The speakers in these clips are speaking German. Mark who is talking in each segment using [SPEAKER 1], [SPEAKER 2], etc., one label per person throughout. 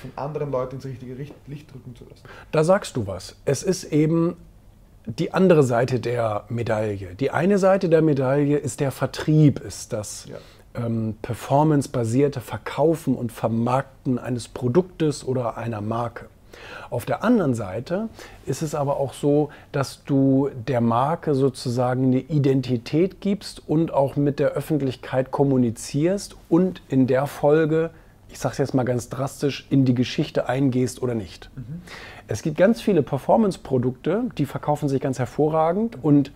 [SPEAKER 1] von anderen Leuten ins richtige Licht drücken zu lassen.
[SPEAKER 2] Da sagst du was. Es ist eben die andere Seite der Medaille. Die eine Seite der Medaille ist der Vertrieb, ist das ja. ähm, performancebasierte Verkaufen und Vermarkten eines Produktes oder einer Marke. Auf der anderen Seite ist es aber auch so, dass du der Marke sozusagen eine Identität gibst und auch mit der Öffentlichkeit kommunizierst und in der Folge, ich sage es jetzt mal ganz drastisch, in die Geschichte eingehst oder nicht. Mhm. Es gibt ganz viele Performance-Produkte, die verkaufen sich ganz hervorragend und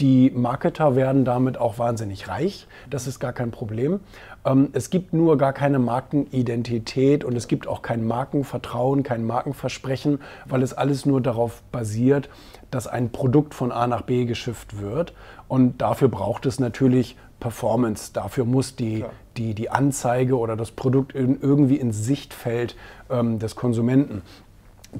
[SPEAKER 2] die Marketer werden damit auch wahnsinnig reich. Das ist gar kein Problem. Ähm, es gibt nur gar keine Markenidentität und es gibt auch kein Markenvertrauen, kein Markenversprechen, weil es alles nur darauf basiert, dass ein Produkt von A nach B geschifft wird. Und dafür braucht es natürlich Performance. Dafür muss die, die, die Anzeige oder das Produkt irgendwie ins Sichtfeld ähm, des Konsumenten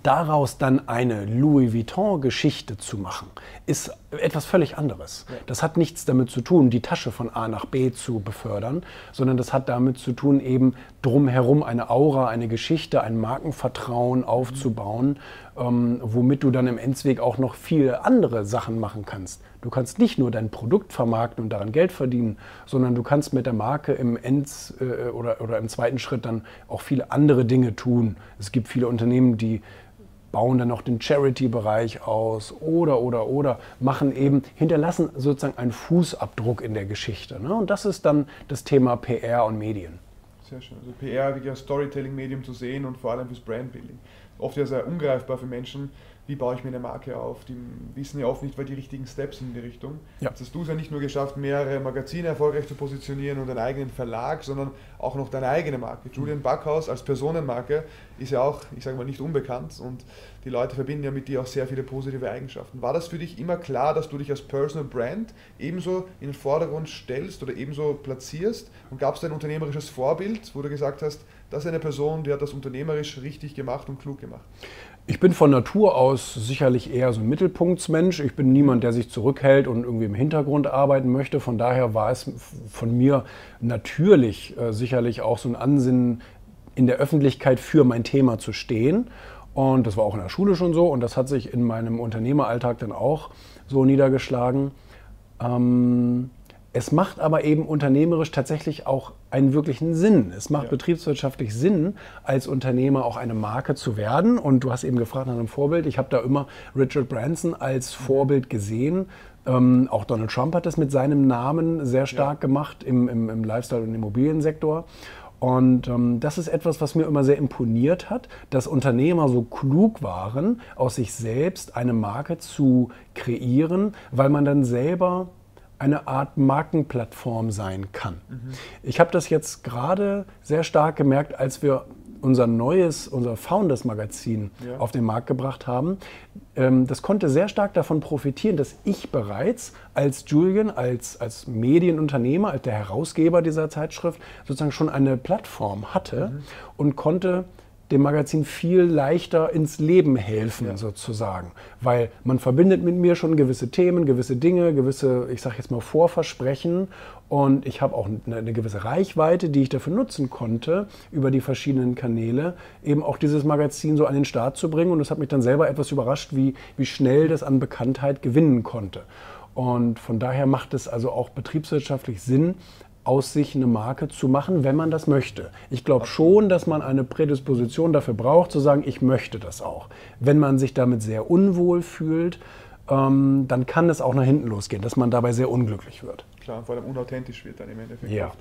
[SPEAKER 2] daraus dann eine Louis Vuitton-Geschichte zu machen, ist etwas völlig anderes. Ja. Das hat nichts damit zu tun, die Tasche von A nach B zu befördern, sondern das hat damit zu tun, eben drumherum eine Aura, eine Geschichte, ein Markenvertrauen aufzubauen, mhm. Ähm, womit du dann im Endzweg auch noch viele andere Sachen machen kannst. Du kannst nicht nur dein Produkt vermarkten und daran Geld verdienen, sondern du kannst mit der Marke im Ends äh, oder, oder im zweiten Schritt dann auch viele andere Dinge tun. Es gibt viele Unternehmen, die bauen dann noch den Charity-Bereich aus oder, oder, oder, machen eben, hinterlassen sozusagen einen Fußabdruck in der Geschichte. Ne? Und das ist dann das Thema PR und Medien.
[SPEAKER 1] Sehr schön. Also PR wirklich als Storytelling-Medium zu sehen und vor allem fürs Brandbuilding. Oft ja sehr ungreifbar für Menschen, wie baue ich mir eine Marke auf. Die wissen ja oft nicht, weil die richtigen Steps in die Richtung. Ja. Jetzt hast du es ja nicht nur geschafft, mehrere Magazine erfolgreich zu positionieren und einen eigenen Verlag, sondern auch noch deine eigene Marke. Julian Backhaus als Personenmarke ist ja auch, ich sage mal, nicht unbekannt und die Leute verbinden ja mit dir auch sehr viele positive Eigenschaften. War das für dich immer klar, dass du dich als Personal Brand ebenso in den Vordergrund stellst oder ebenso platzierst? Und gab es ein unternehmerisches Vorbild, wo du gesagt hast, das ist eine Person, die hat das unternehmerisch richtig gemacht und klug gemacht?
[SPEAKER 2] Ich bin von Natur aus sicherlich eher so ein Mittelpunktsmensch. Ich bin niemand, der sich zurückhält und irgendwie im Hintergrund arbeiten möchte. Von daher war es von mir natürlich äh, sicherlich auch so ein Ansinnen, in der Öffentlichkeit für mein Thema zu stehen. Und das war auch in der Schule schon so und das hat sich in meinem Unternehmeralltag dann auch so niedergeschlagen. Ähm, es macht aber eben unternehmerisch tatsächlich auch einen wirklichen Sinn. Es macht ja. betriebswirtschaftlich Sinn, als Unternehmer auch eine Marke zu werden. Und du hast eben gefragt nach einem Vorbild. Ich habe da immer Richard Branson als. Vorbild gesehen. Ähm, auch Donald Trump hat das mit seinem Namen sehr stark ja. gemacht im, im, im Lifestyle- und Immobiliensektor. Und ähm, das ist etwas, was mir immer sehr imponiert hat, dass Unternehmer so klug waren, aus sich selbst eine Marke zu kreieren, weil man dann selber eine Art Markenplattform sein kann. Mhm. Ich habe das jetzt gerade sehr stark gemerkt, als wir unser neues, unser Founders-Magazin ja. auf den Markt gebracht haben. Ähm, das konnte sehr stark davon profitieren, dass ich bereits als Julian, als, als Medienunternehmer, als der Herausgeber dieser Zeitschrift sozusagen schon eine Plattform hatte mhm. und konnte dem Magazin viel leichter ins Leben helfen, ja. sozusagen. Weil man verbindet mit mir schon gewisse Themen, gewisse Dinge, gewisse, ich sage jetzt mal, Vorversprechen. Und ich habe auch eine, eine, gewisse Reichweite, die ich dafür nutzen konnte, über die verschiedenen Kanäle, eben auch dieses Magazin so an den Start zu bringen. Und es hat mich dann selber etwas überrascht, wie, wie schnell das an Bekanntheit gewinnen konnte. Und von daher macht es also auch betriebswirtschaftlich Sinn, aus sich eine Marke zu machen, wenn man das möchte. Ich glaube schon, dass man eine Prädisposition dafür braucht, zu sagen, ich möchte das auch. Wenn man sich damit sehr unwohl fühlt, ähm, dann kann es auch nach hinten losgehen, dass man dabei sehr unglücklich wird.
[SPEAKER 1] Klar, vor allem unauthentisch wird dann im Endeffekt.
[SPEAKER 2] Ja.
[SPEAKER 1] Oft.